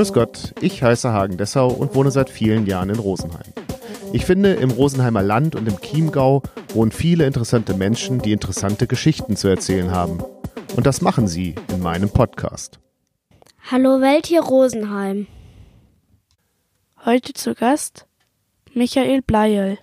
Grüß Gott, ich heiße Hagen Dessau und wohne seit vielen Jahren in Rosenheim. Ich finde, im Rosenheimer Land und im Chiemgau wohnen viele interessante Menschen, die interessante Geschichten zu erzählen haben. Und das machen sie in meinem Podcast. Hallo Welt hier Rosenheim. Heute zu Gast Michael Bleierl.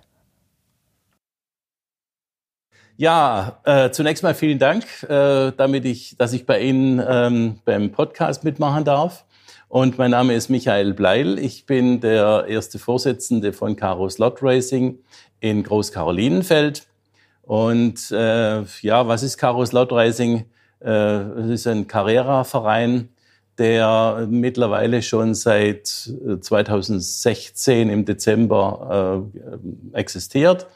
Ja, äh, zunächst mal vielen Dank, äh, damit ich, dass ich bei Ihnen ähm, beim Podcast mitmachen darf. Und mein Name ist Michael Bleil. Ich bin der erste Vorsitzende von Caro Slot Racing in Großkarolinenfeld. Und äh, ja, was ist Caro Slot Racing? Äh, es ist ein Carrera-Verein, der mittlerweile schon seit 2016 äh, im Dezember äh, existiert.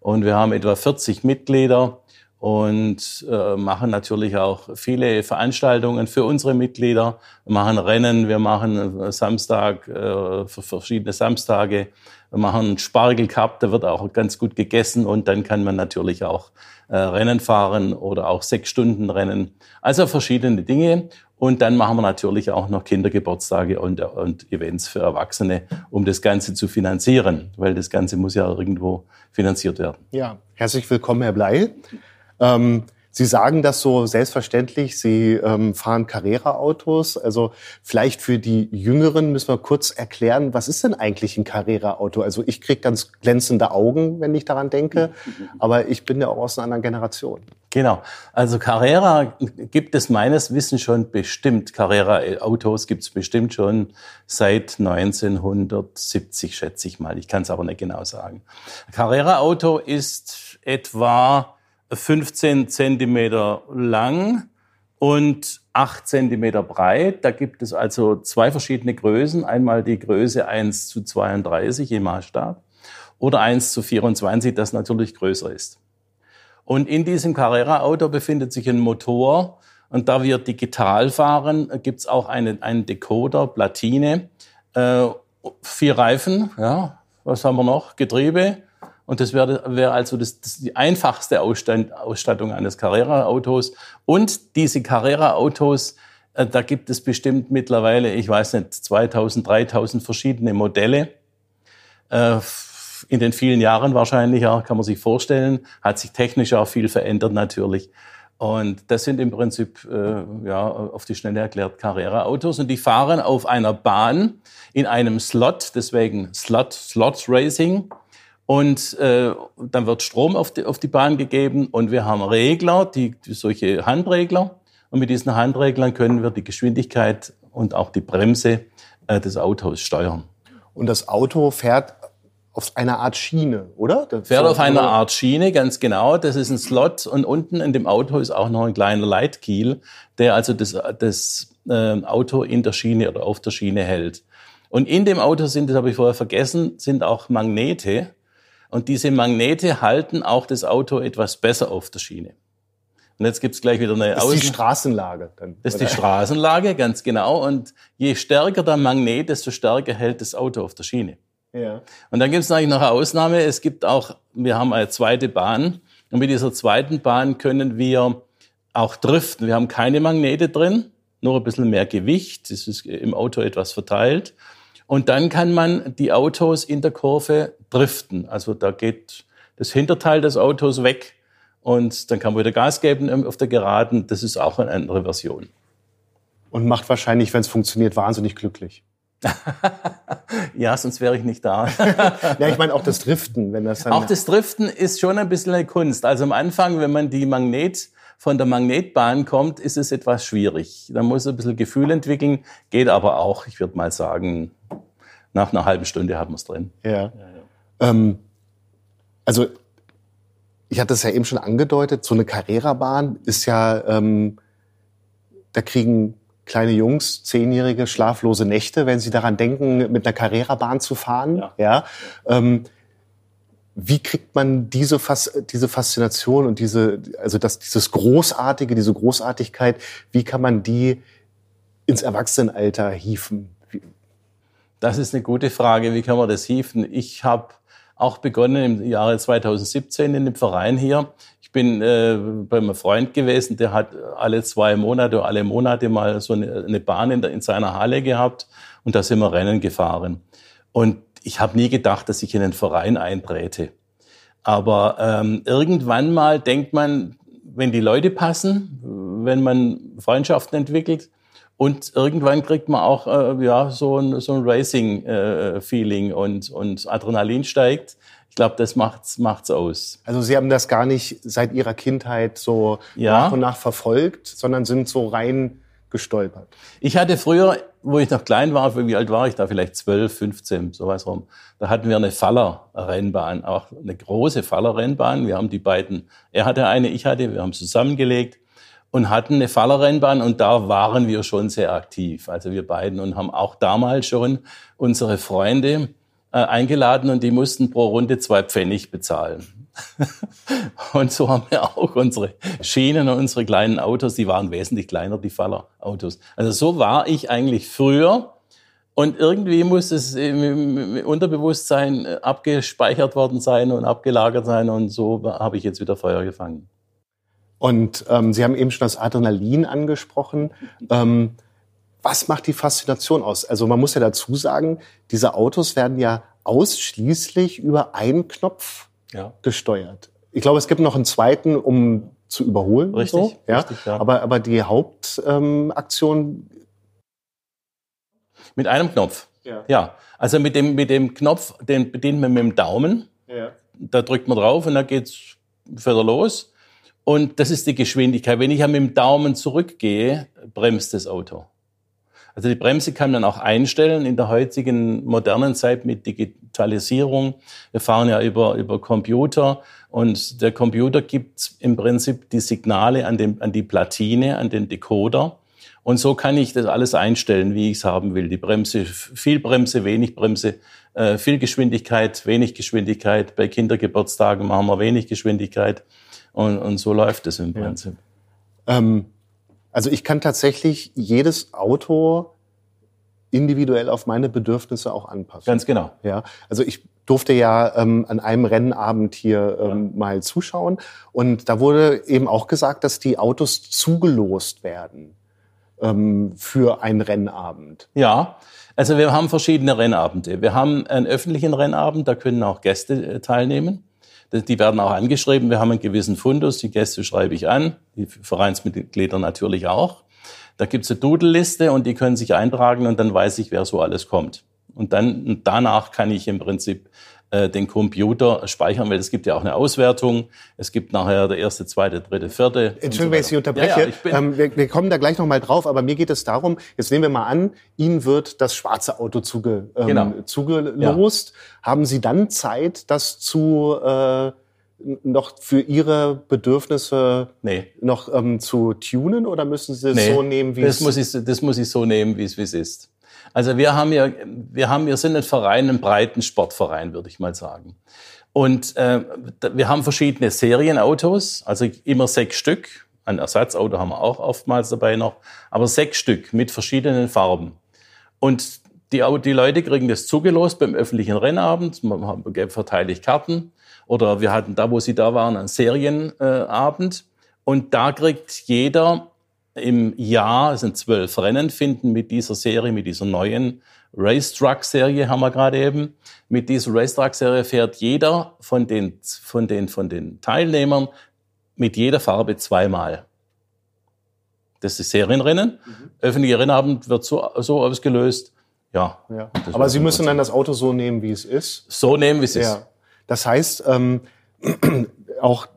Und wir haben etwa 40 Mitglieder und äh, machen natürlich auch viele Veranstaltungen für unsere Mitglieder. Wir machen Rennen, wir machen Samstag, äh, verschiedene Samstage, wir machen einen Spargel Cup, da wird auch ganz gut gegessen und dann kann man natürlich auch äh, Rennen fahren oder auch sechs Stunden Rennen. Also verschiedene Dinge. Und dann machen wir natürlich auch noch Kindergeburtstage und, und Events für Erwachsene, um das Ganze zu finanzieren, weil das Ganze muss ja irgendwo finanziert werden. Ja, herzlich willkommen, Herr Blei. Ähm, Sie sagen das so selbstverständlich. Sie ähm, fahren Carrera-Autos. Also vielleicht für die Jüngeren müssen wir kurz erklären, was ist denn eigentlich ein Carrera-Auto? Also ich kriege ganz glänzende Augen, wenn ich daran denke. Aber ich bin ja auch aus einer anderen Generation. Genau. Also Carrera gibt es meines Wissens schon bestimmt. Carrera-Autos gibt es bestimmt schon seit 1970, schätze ich mal. Ich kann es aber nicht genau sagen. Carrera-Auto ist etwa 15 Zentimeter lang und 8 Zentimeter breit. Da gibt es also zwei verschiedene Größen. Einmal die Größe 1 zu 32 im Maßstab oder 1 zu 24, das natürlich größer ist. Und in diesem Carrera-Auto befindet sich ein Motor. Und da wir digital fahren, gibt es auch einen, einen Decoder, Platine, äh, vier Reifen, ja, was haben wir noch? Getriebe, und das wäre wär also das, das die einfachste Ausstand, Ausstattung eines Carrera-Autos. Und diese Carrera-Autos, äh, da gibt es bestimmt mittlerweile, ich weiß nicht, 2000, 3000 verschiedene Modelle. Äh, in den vielen Jahren wahrscheinlich, ja, kann man sich vorstellen, hat sich technisch auch viel verändert natürlich. Und das sind im Prinzip, äh, ja, auf die Schnelle erklärt, Carrera-Autos. Und die fahren auf einer Bahn in einem Slot, deswegen Slot, Slot Racing. Und äh, dann wird Strom auf die, auf die Bahn gegeben und wir haben Regler, die, solche Handregler. Und mit diesen Handreglern können wir die Geschwindigkeit und auch die Bremse äh, des Autos steuern. Und das Auto fährt auf einer Art Schiene, oder? Das fährt auf einer Art Schiene, ganz genau. Das ist ein Slot und unten in dem Auto ist auch noch ein kleiner Leitkiel, der also das, das äh, Auto in der Schiene oder auf der Schiene hält. Und in dem Auto sind, das habe ich vorher vergessen, sind auch Magnete, und diese Magnete halten auch das Auto etwas besser auf der Schiene. Und jetzt gibt's gleich wieder eine Das ist die Straßenlage. Dann, das ist die Straßenlage, ganz genau. Und je stärker der Magnet, desto stärker hält das Auto auf der Schiene. Ja. Und dann gibt's natürlich noch eine Ausnahme. Es gibt auch, wir haben eine zweite Bahn. Und mit dieser zweiten Bahn können wir auch driften. Wir haben keine Magnete drin, nur ein bisschen mehr Gewicht. Das ist im Auto etwas verteilt. Und dann kann man die Autos in der Kurve driften. Also da geht das Hinterteil des Autos weg und dann kann man wieder Gas geben auf der Geraden. Das ist auch eine andere Version. Und macht wahrscheinlich, wenn es funktioniert, wahnsinnig glücklich. ja, sonst wäre ich nicht da. ja, ich meine auch das Driften, wenn das dann Auch das Driften ist schon ein bisschen eine Kunst. Also am Anfang, wenn man die Magnet von der Magnetbahn kommt, ist es etwas schwierig. Da muss ein bisschen Gefühl entwickeln, geht aber auch, ich würde mal sagen, nach einer halben Stunde hat man es drin. Ja. ja, ja. Ähm, also ich hatte es ja eben schon angedeutet, so eine Carrera-Bahn ist ja, ähm, da kriegen kleine Jungs, zehnjährige, schlaflose Nächte, wenn sie daran denken, mit einer Carrera-Bahn zu fahren. Ja. ja. Ähm, wie kriegt man diese, Fas diese Faszination und diese, also das, dieses Großartige, diese Großartigkeit, wie kann man die ins Erwachsenenalter hieven? Das ist eine gute Frage. Wie kann man das hieven? Ich habe auch begonnen im Jahre 2017 in dem Verein hier. Ich bin äh, bei einem Freund gewesen, der hat alle zwei Monate, alle Monate mal so eine, eine Bahn in, der, in seiner Halle gehabt und da sind wir Rennen gefahren. Und ich habe nie gedacht, dass ich in einen Verein eintrete. Aber ähm, irgendwann mal denkt man, wenn die Leute passen, wenn man Freundschaften entwickelt und irgendwann kriegt man auch äh, ja so ein, so ein Racing-Feeling äh, und, und Adrenalin steigt ich glaube, das macht's macht's aus. Also Sie haben das gar nicht seit Ihrer Kindheit so ja. nach und nach verfolgt, sondern sind so rein gestolpert. Ich hatte früher, wo ich noch klein war, wie alt war ich da? Vielleicht 12, 15, sowas rum. Da hatten wir eine Fallerrennbahn, auch eine große Fallerrennbahn. Wir haben die beiden, er hatte eine, ich hatte, wir haben zusammengelegt und hatten eine Fallerrennbahn und da waren wir schon sehr aktiv, also wir beiden und haben auch damals schon unsere Freunde äh, eingeladen und die mussten pro Runde zwei Pfennig bezahlen. und so haben wir auch unsere Schienen und unsere kleinen Autos, die waren wesentlich kleiner, die Fallerautos. Also so war ich eigentlich früher. Und irgendwie muss es im Unterbewusstsein äh, abgespeichert worden sein und abgelagert sein. Und so habe ich jetzt wieder Feuer gefangen. Und ähm, Sie haben eben schon das Adrenalin angesprochen. Ähm, was macht die Faszination aus? Also man muss ja dazu sagen, diese Autos werden ja ausschließlich über einen Knopf ja. gesteuert. Ich glaube, es gibt noch einen zweiten, um zu überholen. Richtig, so, ja? richtig ja. Aber, aber die Hauptaktion. Ähm, mit einem Knopf. Ja. ja. Also mit dem, mit dem Knopf, den bedient man mit dem Daumen. Ja. Da drückt man drauf und dann geht's wieder los. Und das ist die Geschwindigkeit. Wenn ich ja mit dem Daumen zurückgehe, bremst das Auto. Also die Bremse kann man auch einstellen in der heutigen modernen Zeit mit Digitalisierung. Wir fahren ja über, über Computer und der Computer gibt im Prinzip die Signale an, den, an die Platine, an den Decoder. Und so kann ich das alles einstellen, wie ich es haben will. Die Bremse, viel Bremse, wenig Bremse, äh, viel Geschwindigkeit, wenig Geschwindigkeit. Bei Kindergeburtstagen machen wir wenig Geschwindigkeit. Und, und so läuft es im Prinzip. Ja. Ähm also ich kann tatsächlich jedes Auto individuell auf meine Bedürfnisse auch anpassen. Ganz genau. Ja, also ich durfte ja ähm, an einem Rennabend hier ähm, ja. mal zuschauen und da wurde eben auch gesagt, dass die Autos zugelost werden ähm, für einen Rennabend. Ja, also wir haben verschiedene Rennabende. Wir haben einen öffentlichen Rennabend, da können auch Gäste äh, teilnehmen. Die werden auch angeschrieben. Wir haben einen gewissen Fundus. Die Gäste schreibe ich an. Die Vereinsmitglieder natürlich auch. Da gibt es eine Doodle-Liste und die können sich eintragen und dann weiß ich, wer so alles kommt. Und dann danach kann ich im Prinzip den Computer speichern, weil es gibt ja auch eine Auswertung. Es gibt nachher der erste, zweite, dritte, vierte. Entschuldigung, wenn ich Sie unterbreche. Ja, ja, ähm, wir, wir, kommen da gleich nochmal drauf, aber mir geht es darum, jetzt nehmen wir mal an, Ihnen wird das schwarze Auto zuge, ähm, genau. zugelost. Ja. Haben Sie dann Zeit, das zu äh, noch für Ihre Bedürfnisse nee. noch ähm, zu tunen oder müssen Sie es nee, so nehmen, wie das es ich, Das muss ich so nehmen, wie es ist. Also wir haben ja, wir haben, wir sind ein Verein, ein breiten Sportverein, würde ich mal sagen. Und äh, wir haben verschiedene Serienautos, also immer sechs Stück. Ein Ersatzauto haben wir auch oftmals dabei noch, aber sechs Stück mit verschiedenen Farben. Und die, die Leute kriegen das zugelost beim öffentlichen Rennabend, man verteile ich Karten. Oder wir hatten da, wo sie da waren, einen Serienabend. Und da kriegt jeder im Jahr, es sind zwölf Rennen, finden mit dieser Serie, mit dieser neuen Racetrack-Serie haben wir gerade eben. Mit dieser Racetrack-Serie fährt jeder von den, von, den, von den Teilnehmern mit jeder Farbe zweimal. Das ist Serienrennen. Mhm. Öffentliche Rennabend wird so, so ausgelöst. Ja. ja. Aber Sie müssen dann das Auto so nehmen, wie es ist. So nehmen, wie es ja. ist. Das heißt, ähm, auch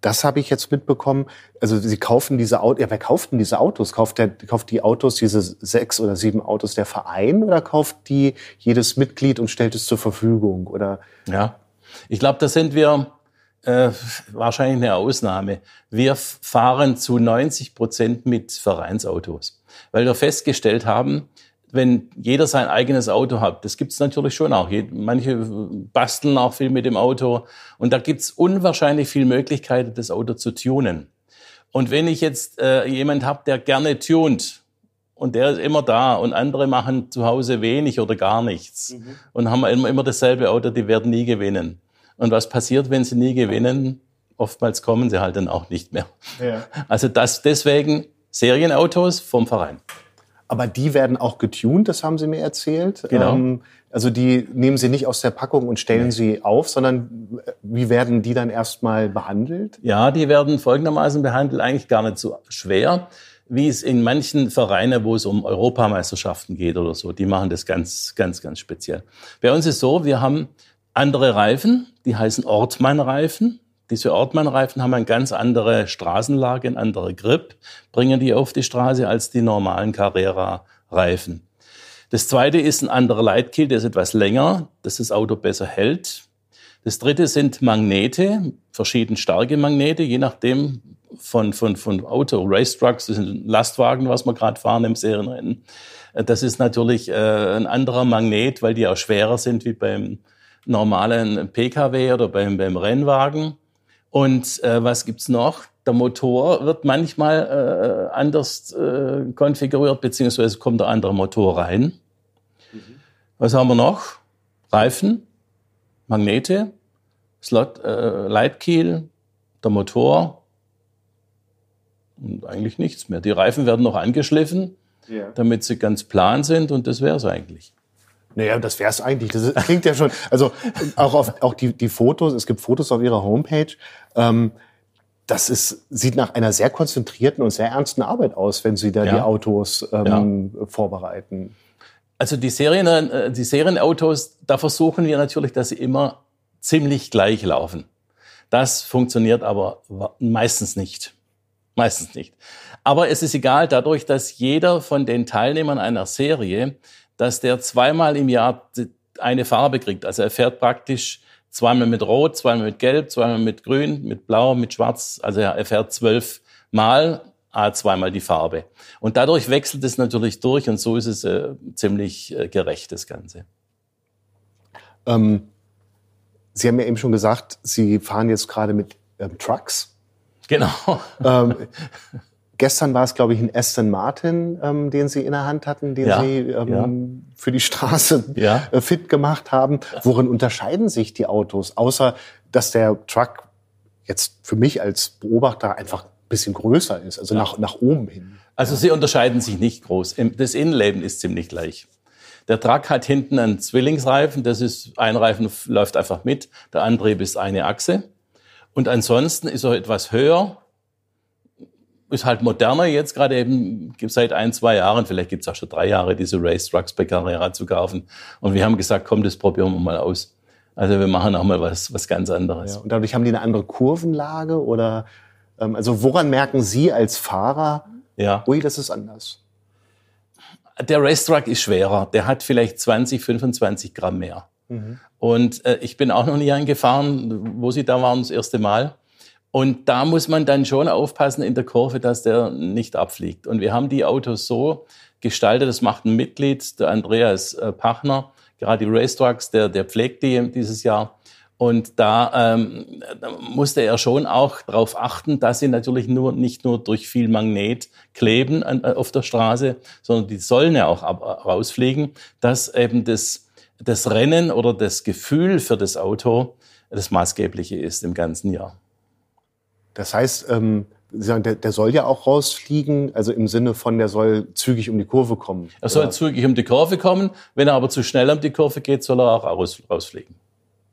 das habe ich jetzt mitbekommen. Also sie kaufen diese Autos. Ja, wer kauft denn diese Autos? Kauft der, kauft die Autos, diese sechs oder sieben Autos der Verein oder kauft die jedes Mitglied und stellt es zur Verfügung? Oder? Ja, ich glaube, da sind wir äh, wahrscheinlich eine Ausnahme. Wir fahren zu 90 Prozent mit Vereinsautos, weil wir festgestellt haben, wenn jeder sein eigenes Auto hat, das gibt's natürlich schon auch. Manche basteln auch viel mit dem Auto und da gibt's unwahrscheinlich viel Möglichkeiten, das Auto zu tunen. Und wenn ich jetzt äh, jemand habe, der gerne tunt und der ist immer da und andere machen zu Hause wenig oder gar nichts mhm. und haben immer, immer dasselbe Auto, die werden nie gewinnen. Und was passiert, wenn sie nie gewinnen? Oftmals kommen sie halt dann auch nicht mehr. Ja. Also das deswegen Serienautos vom Verein. Aber die werden auch getuned, das haben Sie mir erzählt. Genau. Ähm, also die nehmen Sie nicht aus der Packung und stellen nee. sie auf, sondern wie werden die dann erstmal behandelt? Ja, die werden folgendermaßen behandelt, eigentlich gar nicht so schwer, wie es in manchen Vereinen, wo es um Europameisterschaften geht oder so, die machen das ganz, ganz, ganz speziell. Bei uns ist so, wir haben andere Reifen, die heißen Ortmann-Reifen. Diese Ortmann-Reifen haben eine ganz andere Straßenlage, ein anderer Grip, bringen die auf die Straße als die normalen Carrera-Reifen. Das zweite ist ein anderer Leitkiel, der ist etwas länger, dass das Auto besser hält. Das dritte sind Magnete, verschieden starke Magnete, je nachdem von, von, von Auto, Race-Trucks, das sind Lastwagen, was wir gerade fahren im Serienrennen. Das ist natürlich äh, ein anderer Magnet, weil die auch schwerer sind wie beim normalen Pkw oder beim, beim Rennwagen. Und äh, was gibt's noch? Der Motor wird manchmal äh, anders äh, konfiguriert, beziehungsweise kommt der andere Motor rein. Mhm. Was haben wir noch? Reifen, Magnete, Slot, äh, Leitkiel, der Motor und eigentlich nichts mehr. Die Reifen werden noch angeschliffen, ja. damit sie ganz plan sind und das wäre es eigentlich. Naja, das wäre es eigentlich. Das klingt ja schon, also auch, auf, auch die, die Fotos, es gibt Fotos auf ihrer Homepage. Ähm, das ist, sieht nach einer sehr konzentrierten und sehr ernsten Arbeit aus, wenn Sie da ja. die Autos ähm, ja. vorbereiten. Also die, Serien, äh, die Serienautos, da versuchen wir natürlich, dass sie immer ziemlich gleich laufen. Das funktioniert aber meistens nicht. Meistens nicht. Aber es ist egal, dadurch, dass jeder von den Teilnehmern einer Serie dass der zweimal im Jahr eine Farbe kriegt. Also er fährt praktisch zweimal mit Rot, zweimal mit Gelb, zweimal mit Grün, mit Blau, mit Schwarz. Also er fährt zwölf Mal, a zweimal die Farbe. Und dadurch wechselt es natürlich durch und so ist es äh, ziemlich äh, gerecht, das Ganze. Ähm, Sie haben ja eben schon gesagt, Sie fahren jetzt gerade mit ähm, Trucks. Genau. Ähm, Gestern war es, glaube ich, ein Aston Martin, ähm, den Sie in der Hand hatten, den ja, Sie ähm, ja. für die Straße ja. äh, fit gemacht haben. Worin unterscheiden sich die Autos, außer dass der Truck jetzt für mich als Beobachter einfach ein bisschen größer ist, also nach, nach oben hin? Also sie unterscheiden sich nicht groß. Das Innenleben ist ziemlich gleich. Der Truck hat hinten einen Zwillingsreifen, das ist, ein Reifen läuft einfach mit, der Antrieb ist eine Achse. Und ansonsten ist er etwas höher, ist halt moderner jetzt gerade eben, seit ein, zwei Jahren, vielleicht gibt es auch schon drei Jahre, diese Race Trucks bei Carrera zu kaufen. Und wir haben gesagt, komm, das probieren wir mal aus. Also wir machen auch mal was, was ganz anderes. Ja, und dadurch haben die eine andere Kurvenlage oder, ähm, also woran merken Sie als Fahrer, ja. ui, das ist anders? Der Racetrack ist schwerer. Der hat vielleicht 20, 25 Gramm mehr. Mhm. Und äh, ich bin auch noch nie angefahren, wo Sie da waren, das erste Mal. Und da muss man dann schon aufpassen in der Kurve, dass der nicht abfliegt. Und wir haben die Autos so gestaltet, das macht ein Mitglied, der Andreas äh, Pachner, gerade die Racetracks, der, der pflegt die dieses Jahr. Und da, ähm, da musste er schon auch darauf achten, dass sie natürlich nur nicht nur durch viel Magnet kleben an, äh, auf der Straße, sondern die sollen ja auch ab, rausfliegen, dass eben das, das Rennen oder das Gefühl für das Auto das maßgebliche ist im ganzen Jahr. Das heißt, ähm, Sie sagen, der, der soll ja auch rausfliegen, also im Sinne von, der soll zügig um die Kurve kommen. Er soll oder? zügig um die Kurve kommen. Wenn er aber zu schnell um die Kurve geht, soll er auch raus, rausfliegen.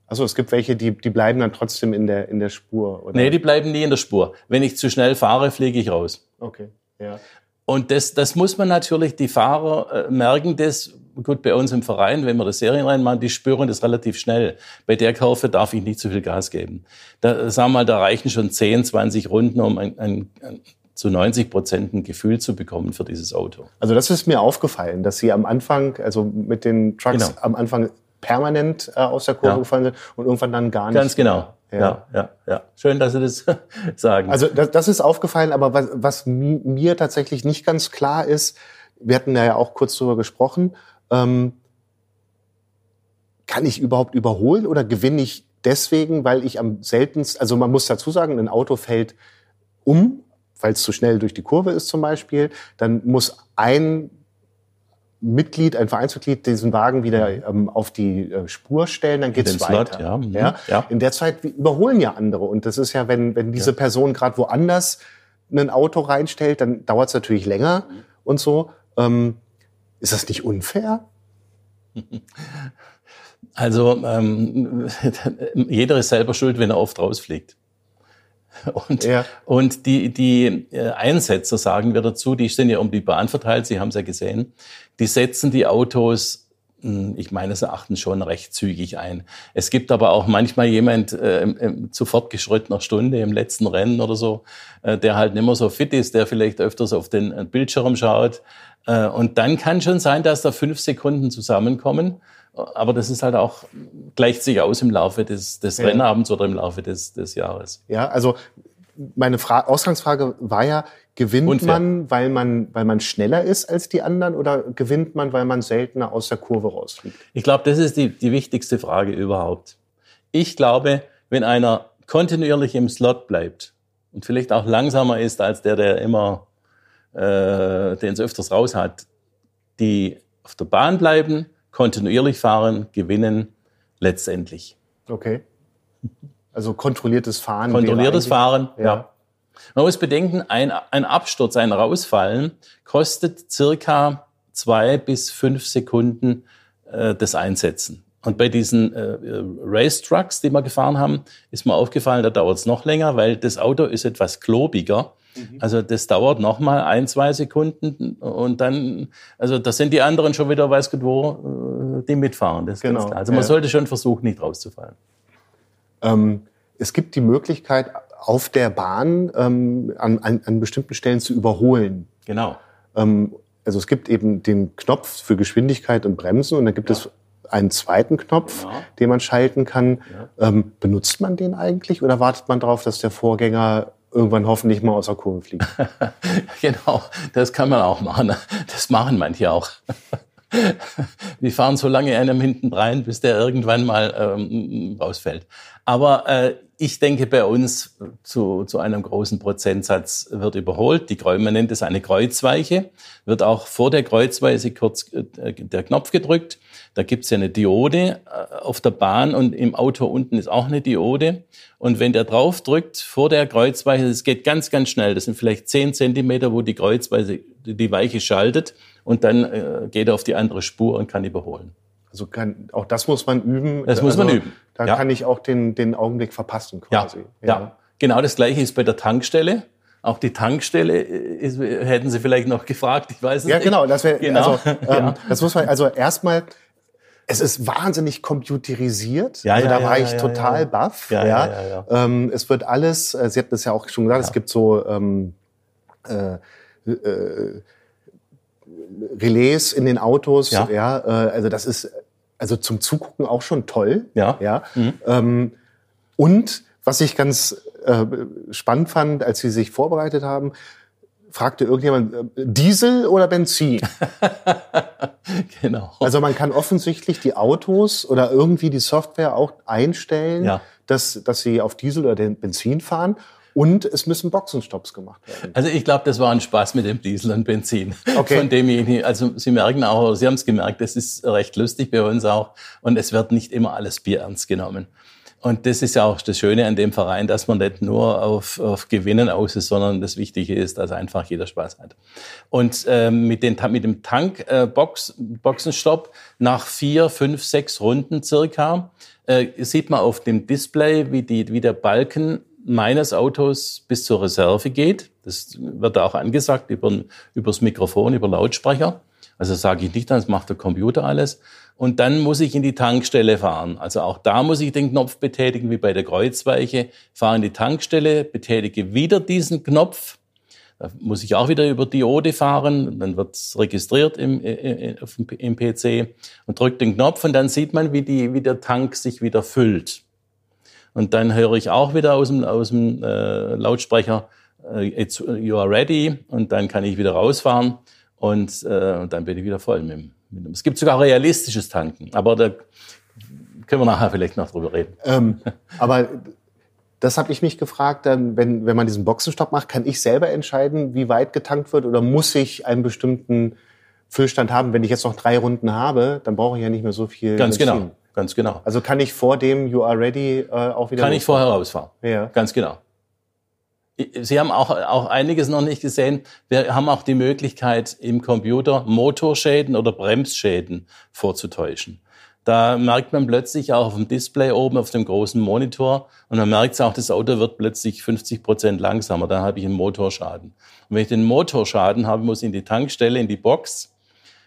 Also es gibt welche, die, die bleiben dann trotzdem in der, in der Spur, oder? Nee, die bleiben nie in der Spur. Wenn ich zu schnell fahre, fliege ich raus. Okay, ja. Und das, das muss man natürlich, die Fahrer äh, merken das, gut, bei uns im Verein, wenn wir das Serienrennen machen, die spüren das relativ schnell. Bei der Kurve darf ich nicht zu viel Gas geben. Da, sagen wir mal, da reichen schon 10, 20 Runden, um ein, ein, ein zu 90 Prozent ein Gefühl zu bekommen für dieses Auto. Also das ist mir aufgefallen, dass Sie am Anfang, also mit den Trucks genau. am Anfang permanent äh, aus der Kurve ja. gefallen sind und irgendwann dann gar nicht. Ganz genau. Ja. ja, ja, ja. Schön, dass Sie das sagen. Also das, das ist aufgefallen, aber was, was mir tatsächlich nicht ganz klar ist, wir hatten ja auch kurz drüber gesprochen, ähm, kann ich überhaupt überholen oder gewinne ich deswegen, weil ich am seltensten, also man muss dazu sagen, ein Auto fällt um weil es zu schnell durch die Kurve ist zum Beispiel, dann muss ein Mitglied, ein Vereinsmitglied diesen Wagen wieder ähm, auf die äh, Spur stellen, dann geht's Den weiter. Slot, ja. Mhm. Ja? Ja. In der Zeit überholen ja andere und das ist ja, wenn wenn diese Person gerade woanders ein Auto reinstellt, dann dauert es natürlich länger und so. Ähm, ist das nicht unfair? Also ähm, jeder ist selber schuld, wenn er oft rausfliegt. Und, Ja. und die, die äh, Einsetzer, sagen wir dazu, die sind ja um die Bahn verteilt, Sie haben es ja gesehen, die setzen die Autos, mh, ich meines Erachtens schon recht zügig ein. Es gibt aber auch manchmal jemand äh, zu fortgeschrittener Stunde im letzten Rennen oder so, äh, der halt nicht mehr so fit ist, der vielleicht öfters auf den äh, Bildschirm schaut. Äh, und dann kann schon sein, dass da fünf Sekunden zusammenkommen. Aber das ist halt auch, gleicht sich aus im Laufe des, des Ja. Rennabends oder im Laufe des, des Jahres. Ja, also meine Fra Ausgangsfrage war ja, gewinnt Unfair. man, weil man, weil man schneller ist als die anderen oder gewinnt man, weil man seltener aus der Kurve rausfliegt? Ich glaube, das ist die, die wichtigste Frage überhaupt. Ich glaube, wenn einer kontinuierlich im Slot bleibt und vielleicht auch langsamer ist als der, der immer, äh, den es öfters raus hat, die auf der Bahn bleiben, kontinuierlich fahren, gewinnen letztendlich. Okay. Also kontrolliertes Fahren. Kontrolliertes Fahren, eigentlich- ja. Man muss bedenken, ein, ein Absturz, ein Rausfallen kostet circa zwei bis fünf Sekunden äh, das Einsetzen. Und bei diesen äh, äh, Race-Trucks, die wir gefahren haben, ist mir aufgefallen, da dauert es noch länger, weil das Auto ist etwas klobiger. Also das dauert noch mal ein, zwei Sekunden und dann, also da sind die anderen schon wieder, weiß Gott wo, äh, die mitfahren. Das Genau. Also man ja. sollte schon versuchen, nicht rauszufallen. Ähm, es gibt die Möglichkeit, auf der Bahn ähm, an, an, an bestimmten Stellen zu überholen. Genau. Ähm, also es gibt eben den Knopf für Geschwindigkeit und Bremsen und dann gibt es einen zweiten Knopf, Genau. den man schalten kann. Ähm, benutzt man den eigentlich oder wartet man darauf, dass der Vorgänger irgendwann hoffentlich mal aus der Kurve fliegt? Genau, das kann man auch machen. Das machen manche auch. Die fahren so lange einem hinten rein, bis der irgendwann mal ähm, rausfällt. Aber äh, ich denke, bei uns zu, zu einem großen Prozentsatz wird überholt. Die, man nennt es eine Kreuzweiche. Wird auch vor der Kreuzweise kurz äh, der Knopf gedrückt. Da gibt's ja eine Diode äh, auf der Bahn und im Auto unten ist auch eine Diode. Und wenn der drauf drückt vor der Kreuzweiche, das geht ganz, ganz schnell. Das sind vielleicht zehn Zentimeter, wo die Kreuzweise die Weiche schaltet und dann äh, geht er auf die andere Spur und kann überholen. Also kann, auch das muss man üben. Das muss man also, üben, Da ja. kann ich auch den, den Augenblick verpassen quasi. ja. Genau das Gleiche ist bei der Tankstelle. Auch die Tankstelle ist, hätten Sie vielleicht noch gefragt. Ich weiß es Ja, nicht. genau. Das wäre, Genau. also, ähm, Ja. das muss man, also erstmal, es ist wahnsinnig computerisiert. Ja, also ja, da war ja, ich ja, total ja. baff. Ja, Ja, ja, ja, Ähm, es wird alles, äh, Sie hatten das ja auch schon gesagt, es gibt so ähm, äh, äh, Relais in den Autos. Ja. Ja, äh, also das ist also zum Zugucken auch schon toll. Ja. ja. Ähm, und was ich ganz äh, spannend fand, als Sie sich vorbereitet haben, fragte irgendjemand, äh, Diesel oder Benzin? genau. Also man kann offensichtlich die Autos oder irgendwie die Software auch einstellen, Ja. dass, dass sie auf Diesel oder Benzin fahren. Und es müssen Boxenstopps gemacht werden. Also ich glaube, das war ein Spaß mit dem Diesel und Benzin. Okay. Von demjenigen, also Sie merken auch, Sie haben es gemerkt, das ist recht lustig bei uns auch. Und es wird nicht immer alles Bier ernst genommen. Und das ist ja auch das Schöne an dem Verein, dass man nicht nur auf, auf Gewinnen aus ist, sondern das Wichtige ist, dass einfach jeder Spaß hat. Und ähm, mit, den, mit dem Tank äh, Box, Boxenstopp nach vier, fünf, sechs Runden circa äh, sieht man auf dem Display, wie, die, wie der Balken meines Autos bis zur Reserve geht. Das wird auch angesagt über, übers Mikrofon, über Lautsprecher. Also sage ich nicht, das macht der Computer alles. Und dann muss ich in die Tankstelle fahren. Also auch da muss ich den Knopf betätigen, wie bei der Kreuzweiche. Fahre in die Tankstelle, betätige wieder diesen Knopf. Da muss ich auch wieder über Diode fahren. Dann wird es registriert im, äh, auf dem- im PC und drückt den Knopf und dann sieht man, wie, die, wie der Tank sich wieder füllt. Und dann höre ich auch wieder aus dem, aus dem äh, Lautsprecher, äh, it's, you are ready. Und dann kann ich wieder rausfahren und, äh, und dann bin ich wieder voll. Mit, dem- mit dem. Es gibt sogar realistisches Tanken, aber da können wir nachher vielleicht noch drüber reden. Ähm, aber das habe ich mich gefragt, dann, wenn, wenn man diesen Boxenstopp macht, kann ich selber entscheiden, wie weit getankt wird oder muss ich einen bestimmten Füllstand haben? Wenn ich jetzt noch drei Runden habe, dann brauche ich ja nicht mehr so viel. Ganz Benzin. genau, ganz genau. Also kann ich vor dem You Are Ready äh, auch wieder. Kann ich vorher rausfahren. Ja. Ganz genau. Sie haben auch, auch einiges noch nicht gesehen. Wir haben auch die Möglichkeit, im Computer Motorschäden oder Bremsschäden vorzutäuschen. Da merkt man plötzlich auch auf dem Display oben auf dem großen Monitor und man merkt auch, das Auto wird plötzlich 50 Prozent langsamer. Dann habe ich einen Motorschaden. Und wenn ich den Motorschaden habe, muss ich in die Tankstelle, in die Box,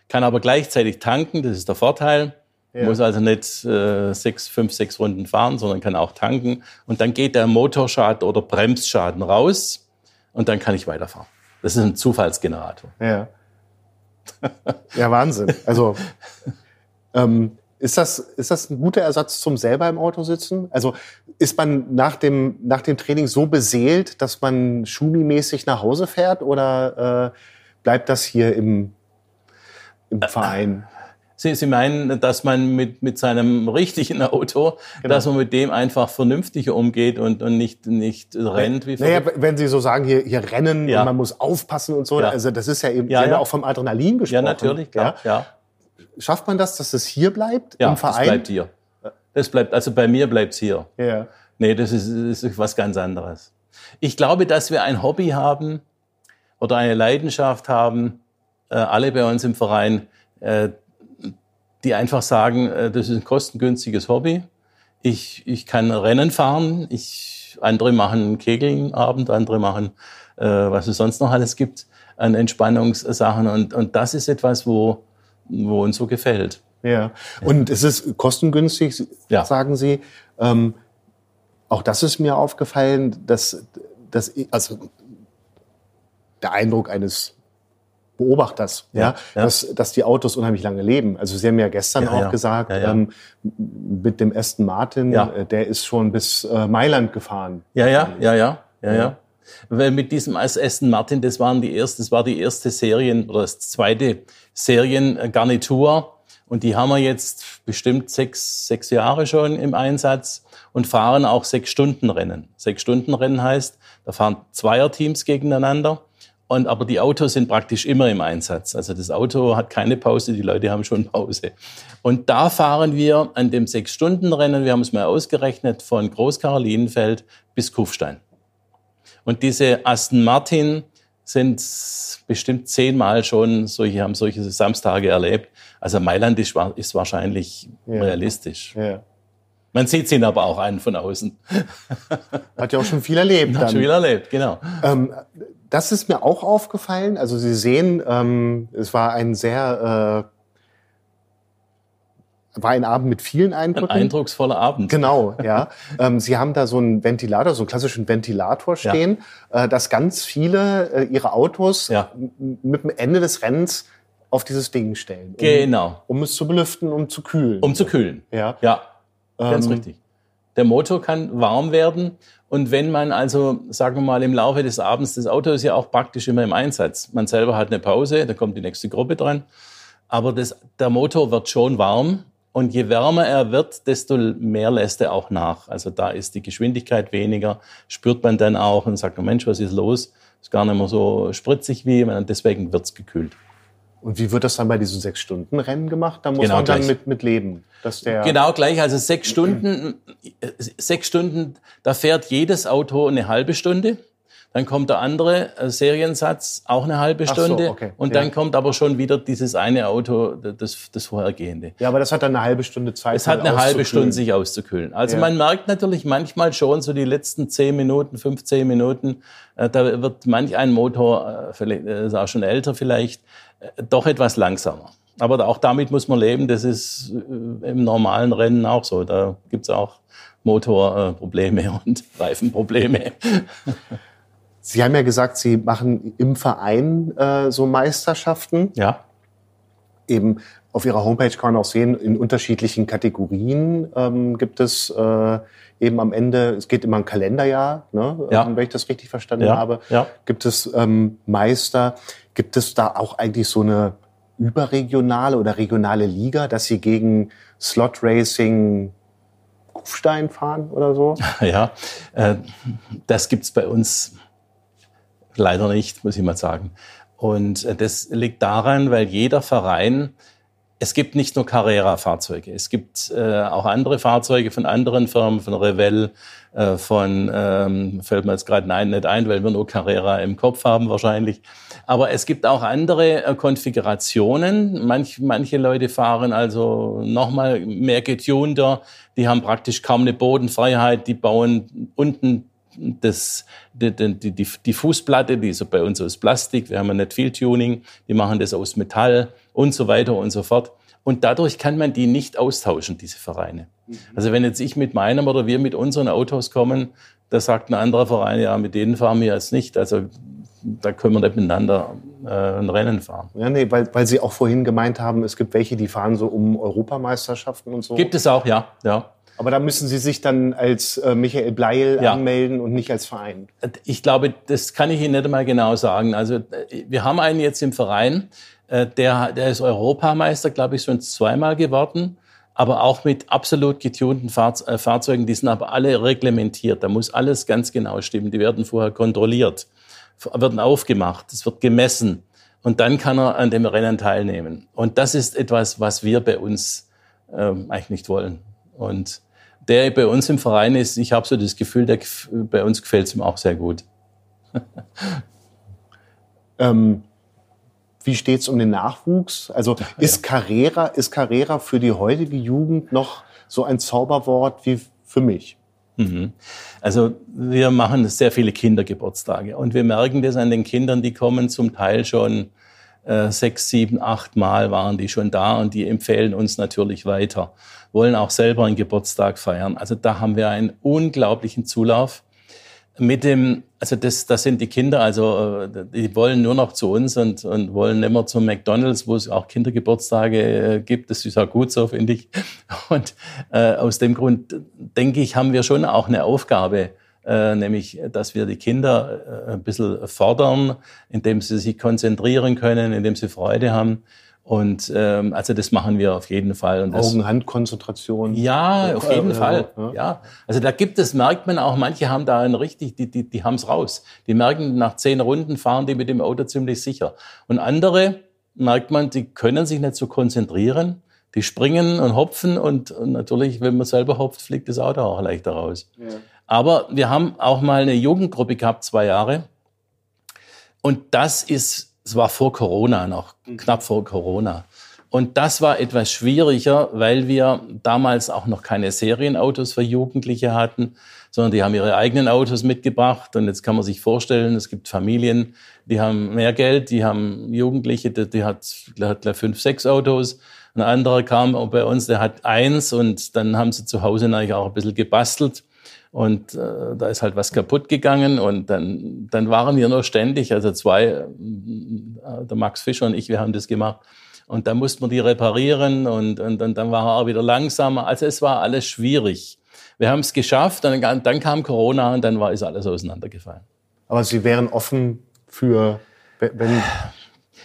kann aber gleichzeitig tanken. Das ist der Vorteil. Ja. Muss also nicht äh, sechs, fünf, sechs Runden fahren, sondern kann auch tanken. Und dann geht der Motorschaden oder Bremsschaden raus und dann kann ich weiterfahren. Das ist ein Zufallsgenerator. Ja. Ja, Wahnsinn. Also ähm, ist das, ist das ein guter Ersatz zum selber im Auto sitzen? Also ist man nach dem, nach dem Training so beseelt, dass man Schumi-mäßig nach Hause fährt oder äh, bleibt das hier im, im Verein? Sie, Sie meinen, dass man mit, mit seinem richtigen Auto, Genau. dass man mit dem einfach vernünftig umgeht und, und nicht, nicht rennt wie Naja, wenn Sie so sagen, hier, hier rennen Ja. und man muss aufpassen und so, Ja. also das ist ja eben, Ja, Sie haben ja. auch vom Adrenalin gesprochen. Ja, natürlich, klar. Ja, Schafft man das, dass es hier bleibt ja im das Verein? bleibt hier. Das bleibt, also bei mir bleibt's hier. Ja. Nee, das ist, das ist was ganz anderes. Ich glaube, dass wir ein Hobby haben oder eine Leidenschaft haben, äh, alle bei uns im Verein, äh, die einfach sagen, äh, das ist ein kostengünstiges Hobby. Ich, ich kann Rennen fahren, ich, andere machen Kegelabend, andere machen, äh, was es sonst noch alles gibt an Entspannungssachen. Und, und das ist etwas, wo, wo uns so gefällt. Ja, und es ist kostengünstig, Ja. sagen Sie. Ähm, auch das ist mir aufgefallen, dass, dass also der Eindruck eines Beobachters, ja, Ja, ja. Dass, dass die Autos unheimlich lange leben. Also Sie haben ja gestern Ja, auch ja. gesagt. Ähm, mit dem Aston Martin, äh, der ist schon bis äh, Mailand gefahren. Ja, ja, ja, ja, ja, ja. Weil mit diesem Aston Martin, das waren die erste, das war die erste Serien oder das zweite Seriengarnitur. Und die haben wir jetzt bestimmt sechs, sechs Jahre schon im Einsatz und fahren auch sechs Stunden Rennen. Sechs Stunden Rennen heißt, da fahren Zweierteams gegeneinander. Und, aber die Autos sind praktisch immer im Einsatz. Also das Auto hat keine Pause, die Leute haben schon Pause. Und da fahren wir an dem Sechs-Stunden-Rennen, wir haben es mal ausgerechnet, von Großkarolinenfeld bis Kufstein. Und diese Aston Martin sind bestimmt zehnmal schon solche, haben solche Samstage erlebt. Also Mailand ist, ist wahrscheinlich Ja. realistisch. Ja. Man sieht ihn aber auch an von außen. Hat ja auch schon viel erlebt. Hat dann. schon wieder erlebt, genau. Ähm, das ist mir auch aufgefallen. Also Sie sehen, ähm, es war ein sehr, äh, war ein Abend mit vielen Ein Eindrücken. eindrucksvoller Abend. Genau, ja. ähm, Sie haben da so einen Ventilator, so einen klassischen Ventilator Ja. stehen, äh, dass ganz viele äh, ihre Autos Ja. mit dem Ende des Rennens auf dieses Ding stellen, um, Genau. um es zu belüften, um zu kühlen. Um zu kühlen. ja. Ja, ganz Ähm, richtig. Der Motor kann warm werden. Und wenn man also, sagen wir mal, im Laufe des Abends, das Auto ist ja auch praktisch immer im Einsatz. Man selber hat eine Pause, da kommt die nächste Gruppe dran. Aber das, der Motor wird schon warm. Und je wärmer er wird, desto mehr lässt er auch nach. Also da ist die Geschwindigkeit weniger, spürt man dann auch und sagt, Mensch, was ist los? Ist gar nicht mehr so spritzig wie, und deswegen wird's gekühlt. Und wie wird das dann bei diesen sechs Stunden Rennen gemacht? Da muss Genau man dann gleich. mit, mit leben. Dass der Genau gleich, also sechs Stunden, äh, sechs Stunden, da fährt jedes Auto eine halbe Stunde. Dann kommt der andere äh, Seriensatz, auch eine halbe Ach so, Stunde. okay, Und ja. dann kommt aber schon wieder dieses eine Auto, das, das vorhergehende. Ja, aber das hat dann eine halbe Stunde Zeit. Es hat mal eine halbe. Stunde, sich auszukühlen. Also Ja. man merkt natürlich manchmal schon so die letzten 10 Minuten, 15 Minuten, äh, da wird manch ein Motor, äh, vielleicht, ist auch schon älter vielleicht, doch etwas langsamer. Aber auch damit muss man leben. Das ist im normalen Rennen auch so. Da gibt's auch Motorprobleme und Reifenprobleme. Sie haben ja gesagt, Sie machen im Verein äh, so Meisterschaften. Ja, Eben auf Ihrer Homepage kann man auch sehen, in unterschiedlichen Kategorien ähm, gibt es äh, eben am Ende, es geht immer ein Kalenderjahr, ne? Ja. ähm, wenn ich das richtig verstanden Ja, habe, ja. gibt es ähm, Meister. Gibt es da auch eigentlich so eine überregionale oder regionale Liga, dass Sie gegen Slot Racing Kufstein fahren oder so? Ja, äh, das gibt's bei uns leider nicht, muss ich mal sagen. Und äh, das liegt daran, weil jeder Verein es gibt nicht nur Carrera-Fahrzeuge, es gibt äh, auch andere Fahrzeuge von anderen Firmen, von Revell, äh, von, ähm, fällt mir jetzt gerade ein, nicht ein, weil wir nur Carrera im Kopf haben wahrscheinlich. Aber es gibt auch andere äh, Konfigurationen. Manch, manche Leute fahren also nochmal mehr getunter, die haben praktisch kaum eine Bodenfreiheit, die bauen unten das, die, die, die, die Fußplatte, die ist bei uns aus Plastik, wir haben ja nicht viel Tuning, die machen das aus Metall und so weiter und so fort. Und dadurch kann man die nicht austauschen, diese Vereine. Mhm. Also wenn jetzt ich mit meinem oder wir mit unseren Autos kommen, da sagt ein anderer Verein, ja, mit denen fahren wir jetzt nicht. Also da können wir nicht miteinander äh, ein Rennen fahren. Ja, nee, weil, weil Sie auch vorhin gemeint haben, es gibt welche, die fahren so um Europameisterschaften und so. Gibt es auch, ja. ja. Aber da müssen Sie sich dann als äh, Michael Bleil ja. anmelden und nicht als Verein. Ich glaube, das kann ich Ihnen nicht einmal genau sagen. Also äh, wir haben einen jetzt im Verein, äh, der, der ist Europameister, glaube ich, schon zweimal geworden, aber auch mit absolut getunten äh, Fahrzeugen. Die sind aber alle reglementiert. Da muss alles ganz genau stimmen. Die werden vorher kontrolliert, werden aufgemacht, es wird gemessen. Und dann kann er an dem Rennen teilnehmen. Und das ist etwas, was wir bei uns ähm, eigentlich nicht wollen. Und der bei uns im Verein ist, ich habe so das Gefühl, der, bei uns gefällt es ihm auch sehr gut. ähm, wie steht es um den Nachwuchs? Also ist Carrera, ist Carrera für die heutige Jugend noch so ein Zauberwort wie für mich? Mhm. Also wir machen sehr viele Kindergeburtstage und wir merken das an den Kindern, die kommen zum Teil schon äh, sechs, sieben, acht Mal waren die schon da und die empfehlen uns natürlich weiter, wollen auch selber einen Geburtstag feiern. Also da haben wir einen unglaublichen Zulauf mit dem, also das, das sind die Kinder, also äh, die wollen nur noch zu uns und, und wollen immer zum McDonalds, wo es auch Kindergeburtstage äh, gibt. Das ist auch gut so, finde ich. Und äh, aus dem Grund denke ich, haben wir schon auch eine Aufgabe, nämlich, dass wir die Kinder äh, ein bisschen fordern, indem sie sich konzentrieren können, indem sie Freude haben. Und ähm, also das machen wir auf jeden Fall. Und Augen-Hand-Konzentration. Ja, auf jeden äh, Fall. Ja. ja. Also da gibt es, merkt man auch, manche haben da einen richtig, die, die, die haben es raus. Die merken, nach zehn Runden fahren die mit dem Auto ziemlich sicher. Und andere merkt man, die können sich nicht so konzentrieren. Die springen und hopfen und, und natürlich, wenn man selber hopft, fliegt das Auto auch leichter raus. Ja. Aber wir haben auch mal eine Jugendgruppe gehabt, zwei Jahre. Und das ist es war vor Corona noch, mhm. knapp vor Corona. Und das war etwas schwieriger, weil wir damals auch noch keine Serienautos für Jugendliche hatten, sondern die haben ihre eigenen Autos mitgebracht. Und jetzt kann man sich vorstellen, es gibt Familien, die haben mehr Geld, die haben Jugendliche, die, die hat, die hat gleich fünf, sechs Autos. Ein anderer kam bei uns, der hat eins und dann haben sie zu Hause natürlich auch ein bisschen gebastelt. Und äh, da ist halt was kaputt gegangen und dann, dann waren wir nur ständig, also zwei, äh, der Max Fischer und ich, wir haben das gemacht. Und dann mussten wir die reparieren und, und, und dann war er auch wieder langsamer. Also es war alles schwierig. Wir haben es geschafft, dann, dann kam Corona und dann war es alles auseinandergefallen. Aber Sie wären offen für, wenn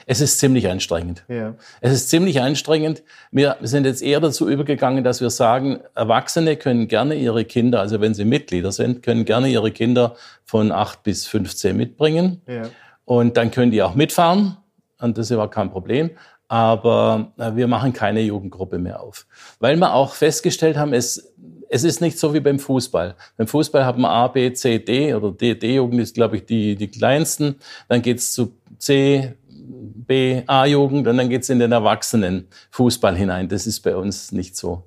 es ist ziemlich anstrengend. Ja. Es ist ziemlich anstrengend. Wir sind jetzt eher dazu übergegangen, dass wir sagen, Erwachsene können gerne ihre Kinder, also wenn sie Mitglieder sind, können gerne ihre Kinder von 8 bis 15 mitbringen. Ja. Und dann können die auch mitfahren. Und das ist aber kein Problem. Aber äh, wir machen keine Jugendgruppe mehr auf. Weil wir auch festgestellt haben, es, es ist nicht so wie beim Fußball. Beim Fußball haben wir A, B, C, D oder D, D-Jugend ist, glaube ich, die, die kleinsten. Dann geht's zu C, B, A-Jugend und dann geht's in den Erwachsenen-Fußball hinein. Das ist bei uns nicht so.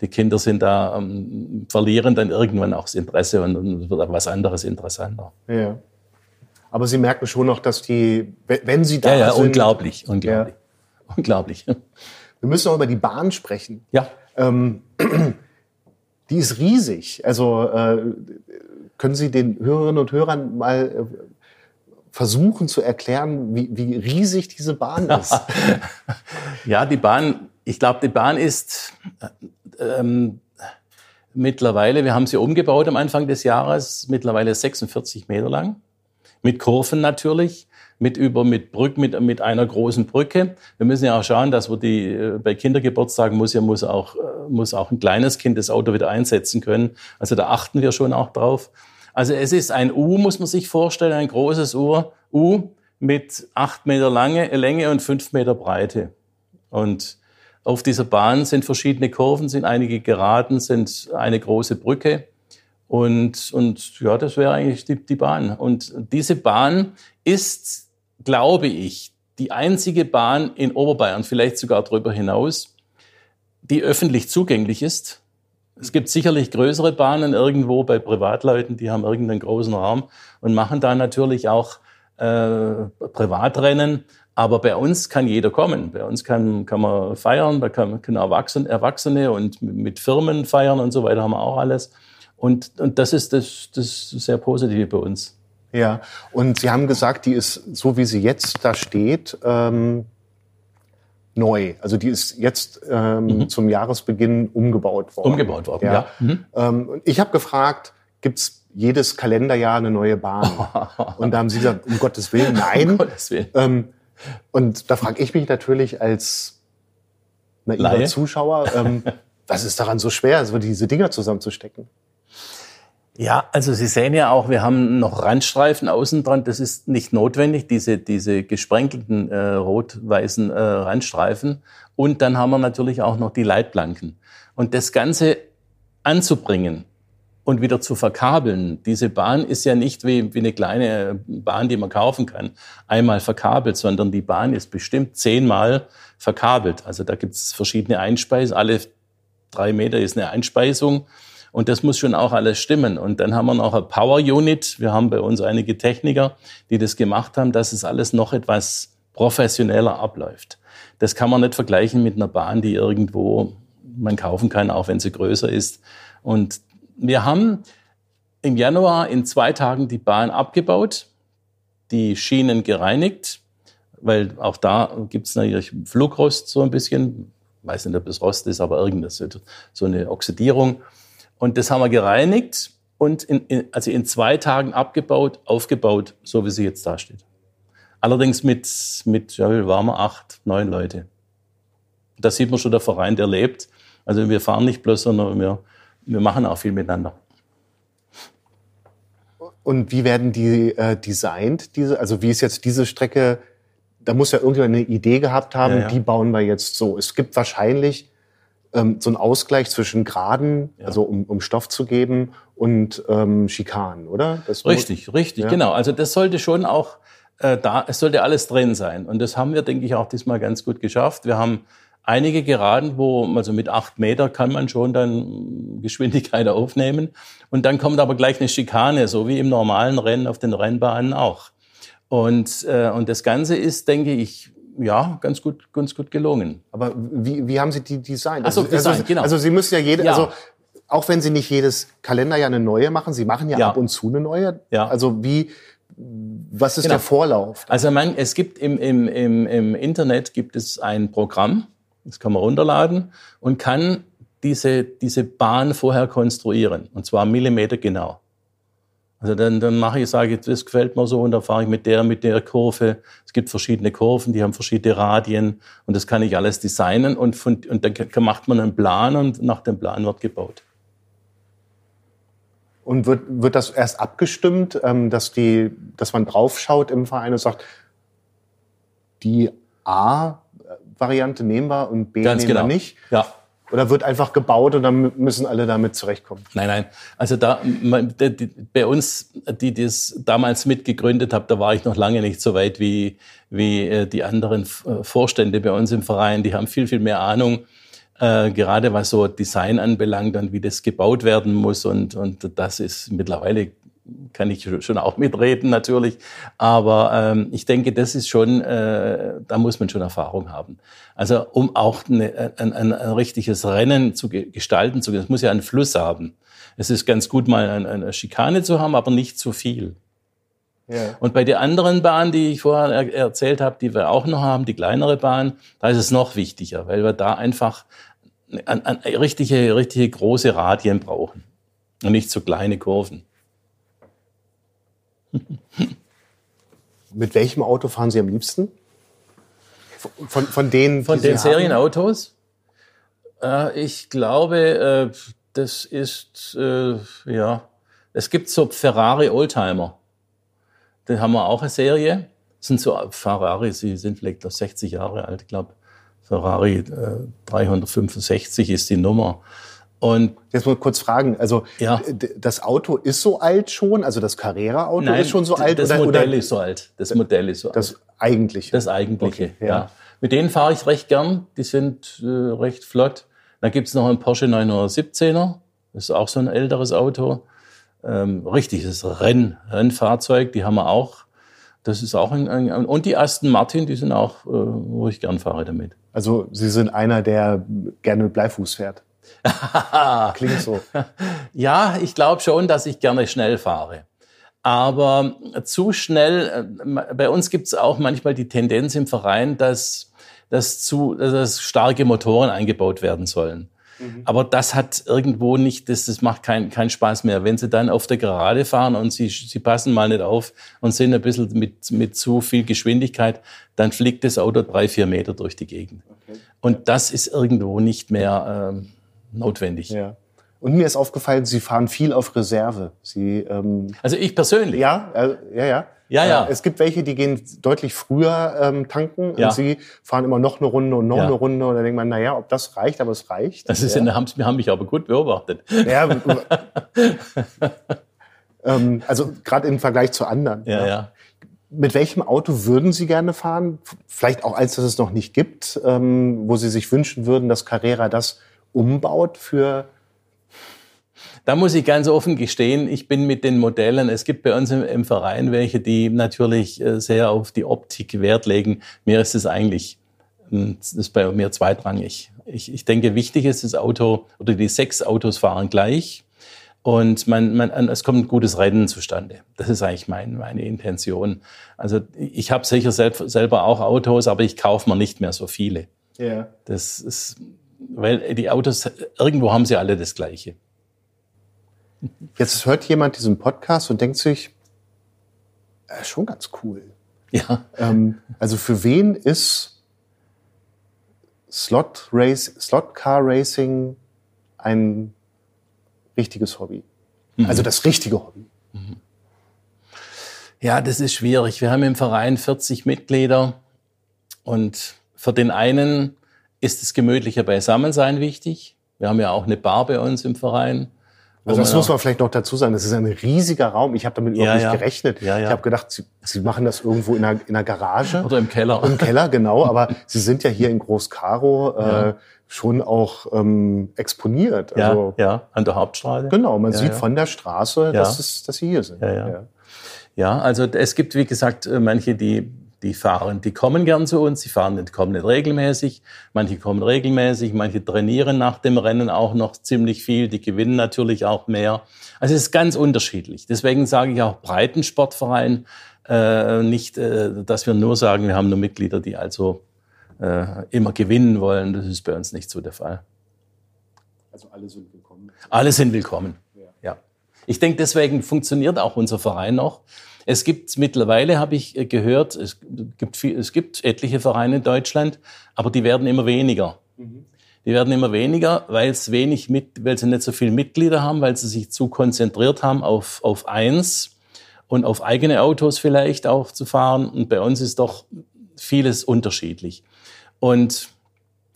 Die Kinder sind da, ähm, verlieren dann irgendwann auch das Interesse und dann wird was anderes interessanter. Ja. Aber Sie merken schon noch, dass die, wenn Sie da ja, ja, sind... unglaublich, unglaublich, ja. unglaublich. Wir müssen auch über die Bahn sprechen. Ja. Ähm, die ist riesig. Also äh, können Sie den Hörerinnen und Hörern mal äh, versuchen zu erklären, wie, wie riesig diese Bahn ist. ja, die Bahn, ich glaube, die Bahn ist äh, ähm, mittlerweile, wir haben sie umgebaut am Anfang des Jahres, mittlerweile 46 Meter lang. mit Kurven natürlich, mit über mit Brück mit mit einer großen Brücke. Wir müssen ja auch schauen, dass wir die äh, bei Kindergeburtstagen muss ja muss auch äh, muss auch ein kleines Kind das Auto wieder einsetzen können. Also da achten wir schon auch drauf. Also es ist ein U, muss man sich vorstellen, ein großes U, mit acht Meter lange Länge und fünf Meter Breite. Und auf dieser Bahn sind verschiedene Kurven, sind einige Geraden, sind eine große Brücke. Und, und ja, das wäre eigentlich die, die Bahn. Und diese Bahn ist, glaube ich, die einzige Bahn in Oberbayern, vielleicht sogar darüber hinaus, die öffentlich zugänglich ist. Es gibt sicherlich größere Bahnen irgendwo bei Privatleuten, die haben irgendeinen großen Raum und machen da natürlich auch äh, Privatrennen. Aber bei uns kann jeder kommen. Bei uns kann, kann man feiern, da kann, können Erwachsene, Erwachsene und mit Firmen feiern und so weiter haben wir auch alles. Und, und das ist das, das sehr Positive bei uns. Ja, und Sie haben gesagt, die ist, so wie sie jetzt da steht, ähm, neu. Also die ist jetzt ähm, mhm. zum Jahresbeginn umgebaut worden. Umgebaut worden, ja. ja. Mhm. Ähm, ich habe gefragt, gibt's jedes Kalenderjahr eine neue Bahn? und da haben Sie gesagt, um Gottes Willen, nein. um Gottes Willen. Ähm, und da frage ich mich natürlich als naiver Zuschauer, ähm, was ist daran so schwer, also diese Dinger zusammenzustecken? Ja, also Sie sehen ja auch, wir haben noch Randstreifen außen dran. Das ist nicht notwendig, diese, diese gesprenkelten äh, rot-weißen äh, Randstreifen. Und dann haben wir natürlich auch noch die Leitplanken. Und das Ganze anzubringen und wieder zu verkabeln. Diese Bahn ist ja nicht wie, wie eine kleine Bahn, die man kaufen kann, einmal verkabelt, sondern die Bahn ist bestimmt zehnmal verkabelt. Also da gibt es verschiedene Einspeisen. Alle drei Meter ist eine Einspeisung. Und das muss schon auch alles stimmen. Und dann haben wir noch eine Power Unit. Wir haben bei uns einige Techniker, die das gemacht haben, dass es alles noch etwas professioneller abläuft. Das kann man nicht vergleichen mit einer Bahn, die irgendwo man kaufen kann, auch wenn sie größer ist. Und wir haben im Januar in zwei Tagen die Bahn abgebaut, die Schienen gereinigt, weil auch da gibt es natürlich Flugrost so ein bisschen. Ich weiß nicht, ob es Rost ist, aber irgendwas, so eine Oxidierung. Und das haben wir gereinigt und in, in, also in zwei Tagen abgebaut, aufgebaut, so wie sie jetzt da steht. Allerdings mit, mit ja, wie waren wir, acht, neun Leute. Da sieht man schon der Verein, der lebt. Also wir fahren nicht bloß, sondern wir, wir machen auch viel miteinander. Und wie werden die äh, designt? Diese, also wie ist jetzt diese Strecke? Da muss ja irgendjemand eine Idee gehabt haben, ja, ja. die bauen wir jetzt so. Es gibt wahrscheinlich ähm, so ein Ausgleich zwischen Graden, ja. also um, um Stoff zu geben, und ähm, Schikanen, oder? Das richtig, richtig, ja. genau. Also das sollte schon auch äh, da, es sollte alles drin sein. Und das haben wir, denke ich, auch diesmal ganz gut geschafft. Wir haben einige Geraden, wo, also mit acht Meter kann man schon dann Geschwindigkeit aufnehmen. Und dann kommt aber gleich eine Schikane, so wie im normalen Rennen auf den Rennbahnen auch. Und, äh, und das Ganze ist, denke ich, ja, ganz gut, ganz gut gelungen. Aber wie, wie haben Sie die designt? Ach so, also, Design, also, genau. Also Sie müssen ja jede, ja. also auch wenn Sie nicht jedes Kalenderjahr eine neue machen, Sie machen ja, ja. ab und zu eine neue. Ja. Also wie, was ist genau. der Vorlauf? Also man, es gibt im, im, im, im Internet gibt es ein Programm, das kann man runterladen und kann diese, diese Bahn vorher konstruieren. Und zwar Millimeter genau. Also dann, dann mache ich, sage ich, das gefällt mir so und dann fahre ich mit der, mit der Kurve. Es gibt verschiedene Kurven, die haben verschiedene Radien und das kann ich alles designen und, von, und dann macht man einen Plan und nach dem Plan wird gebaut. Und wird, wird das erst abgestimmt, ähm, dass, die, dass man draufschaut im Verein und sagt, die A-Variante nehmen wir und B Ganz nehmen genau. wir nicht? Ja. Oder wird einfach gebaut und dann müssen alle damit zurechtkommen? Nein, nein. Also da bei uns, die das damals mitgegründet haben, da war ich noch lange nicht so weit wie wie äh, die anderen äh, Vorstände bei uns im Verein. Die haben viel viel mehr Ahnung, äh, gerade was so Design anbelangt und wie das gebaut werden muss und und das ist mittlerweile kann ich schon auch mitreden natürlich. Aber ähm, ich denke, das ist schon, äh, da muss man schon Erfahrung haben. Also um auch eine, ein, ein, ein richtiges Rennen zu gestalten zu können, es muss ja einen Fluss haben. Es ist ganz gut, mal eine, eine Schikane zu haben, aber nicht zu viel. Ja. Und bei der anderen Bahn, die ich vorher er erzählt habe, die wir auch noch haben, die kleinere Bahn, da ist es noch wichtiger, weil wir da einfach eine, eine richtige, richtige große Radien brauchen und nicht so kleine Kurven. Mit welchem Auto fahren Sie am liebsten? Von, von denen, Von den Sie? Serienautos? Äh, ich glaube, äh, das ist, äh, ja, es gibt so Ferrari Oldtimer. Den haben wir auch eine Serie. Das sind so Ferrari, sie sind vielleicht noch 60 Jahre alt, ich glaube. Ferrari äh, 365 ist die Nummer. Und Jetzt mal kurz fragen. Also Ja. das Auto ist so alt schon, also das Carrera-Auto ist schon so alt das oder, Modell oder ist so alt. Das Modell ist so alt. das eigentliche? Das eigentliche, Okay, ja. ja. Mit denen fahre ich recht gern. Die sind äh, recht flott. Dann gibt's noch einen Porsche 917er. Das ist auch so ein älteres Auto. Ähm, richtiges Renn, Rennfahrzeug, die haben wir auch. Das ist auch ein, ein und die Aston Martin, die sind auch, äh, wo ich gern fahre damit. Also Sie sind einer, der gerne mit Bleifuß fährt. Klingt so. Ja, ich glaube schon, dass ich gerne schnell fahre. Aber zu schnell, äh, bei uns gibt es auch manchmal die Tendenz im Verein, dass, dass, zu, dass starke Motoren eingebaut werden sollen. Aber das hat irgendwo nicht, das, das macht keinen keinen Spaß mehr. Wenn sie dann auf der Gerade fahren und sie, sie passen mal nicht auf und sind ein bisschen mit, mit zu viel Geschwindigkeit, dann fliegt das Auto drei, vier Meter durch die Gegend. Und das ist irgendwo nicht mehr ähm, notwendig. Ja. Und mir ist aufgefallen, Sie fahren viel auf Reserve. Sie, ähm, Also ich persönlich. ja, äh, ja, ja. Ja, ja. Äh, es gibt welche, die gehen deutlich früher ähm, tanken Ja. und Sie fahren immer noch eine Runde und noch Ja. eine Runde. Und dann denkt man, naja, ob das reicht, aber es reicht. Das ist, ja. haben, haben mich aber gut beobachtet. Ja, ähm, also gerade im Vergleich zu anderen. Ja, ja. Mit welchem Auto würden Sie gerne fahren? Vielleicht auch eins, das es noch nicht gibt, ähm, wo Sie sich wünschen würden, dass Carrera das umbaut für. Da muss ich ganz offen gestehen, ich bin mit den Modellen, es gibt bei uns im, im Verein welche, die natürlich äh, sehr auf die Optik Wert legen. Mir ist es eigentlich, ähm, das ist bei mir zweitrangig. Ich, ich denke, wichtig ist das Auto oder die sechs Autos fahren gleich und man, man, es kommt ein gutes Rennen zustande. Das ist eigentlich mein, meine Intention. Also ich habe sicher selb, selber auch Autos, aber ich kaufe mir nicht mehr so viele. Ja. Das ist, weil die Autos, irgendwo haben sie alle das Gleiche. Jetzt hört jemand diesen Podcast und denkt sich, äh, schon ganz cool. Ja, Ähm, also für wen ist Slot Race, Slot Car Racing ein richtiges Hobby? Also das richtige Hobby. ja, das ist schwierig. Wir haben im Verein 40 Mitglieder und für den einen ist das gemütliche Beisammensein wichtig. Wir haben ja auch eine Bar bei uns im Verein. Also das muss man vielleicht noch dazu sagen. Das ist ein riesiger Raum. Ich habe damit Ja, überhaupt nicht ja. gerechnet. Ja, ja. Ich habe gedacht, Sie, Sie machen das irgendwo in einer, in einer Garage. Oder im Keller. Im Keller, genau. Aber Sie sind ja hier in Groß-Karo äh, Ja. schon auch ähm, exponiert. ja, Also, ja, an der Hauptstraße. Genau, man Ja, sieht ja. von der Straße, dass, es, dass Sie hier sind. Ja, ja. Ja, also es gibt, wie gesagt, äh, manche, die, die fahren, die kommen gern zu uns, die fahren nicht, kommen nicht regelmäßig, manche kommen regelmäßig, manche trainieren nach dem Rennen auch noch ziemlich viel, die gewinnen natürlich auch mehr. Also es ist ganz unterschiedlich. Deswegen sage ich auch Breitensportverein, äh, nicht, äh, dass wir nur sagen, wir haben nur Mitglieder, die also äh, immer gewinnen wollen. Das ist bei uns nicht so der Fall. Also alle sind willkommen. Alle sind willkommen. Ja. Ich denke, deswegen funktioniert auch unser Verein noch. Es gibt mittlerweile, habe ich äh, gehört, es gibt, viel, es gibt etliche Vereine in Deutschland, aber die werden immer weniger. Die werden immer weniger, weil es wenig mit, weil sie nicht so viele Mitglieder haben, weil sie sich zu konzentriert haben auf, auf eins und auf eigene Autos vielleicht auch zu fahren. Und bei uns ist doch vieles unterschiedlich. Und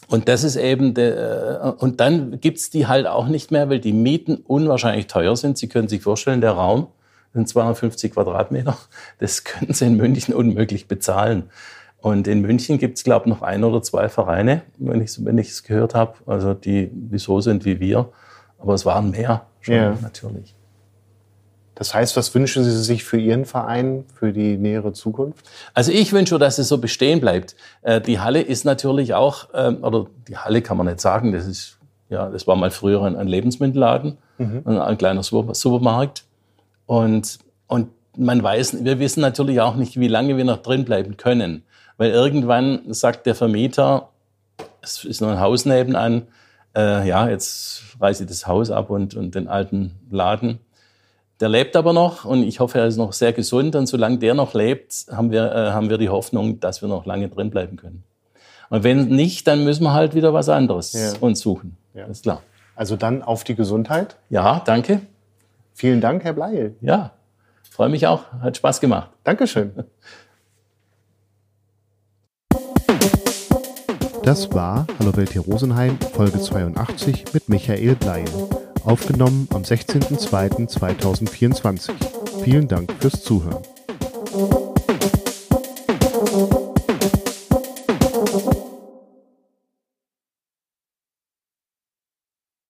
und das ist eben, der, äh, und dann gibt's die halt auch nicht mehr, weil die Mieten unwahrscheinlich teuer sind. Sie können sich vorstellen, der Raum sind 250 Quadratmeter. Das können Sie in München unmöglich bezahlen. Und in München gibt's es, glaube ich, noch ein oder zwei Vereine, wenn ich wenn ich es gehört habe, also die, die so sind wie wir. Aber es waren mehr schon, Ja. natürlich. Das heißt, was wünschen Sie sich für Ihren Verein für die nähere Zukunft? Also ich wünsche, dass es so bestehen bleibt. Äh, Die Halle ist natürlich auch, ähm, oder die Halle kann man nicht sagen, das ist, ja, das war mal früher ein Lebensmittelladen, ein, ein kleiner Super- Supermarkt. Und, und man weiß, wir wissen natürlich auch nicht, wie lange wir noch drin bleiben können. Weil irgendwann sagt der Vermieter, es ist noch ein Haus nebenan, äh, ja, jetzt reiße ich das Haus ab und, und den alten Laden. Der lebt aber noch und ich hoffe, er ist noch sehr gesund. Und solange der noch lebt, haben wir, äh, haben wir die Hoffnung, dass wir noch lange drin bleiben können. Und wenn nicht, dann müssen wir halt wieder was anderes Ja. uns suchen. Ja. Ist klar. Also dann auf die Gesundheit. Ja, danke. Vielen Dank, Herr Bleil. Ja, freue mich auch. Hat Spaß gemacht. Dankeschön. Das war Hallo Welt hier Rosenheim, Folge 82 mit Michael Bleil. Aufgenommen am 16.02.2024. Vielen Dank fürs Zuhören.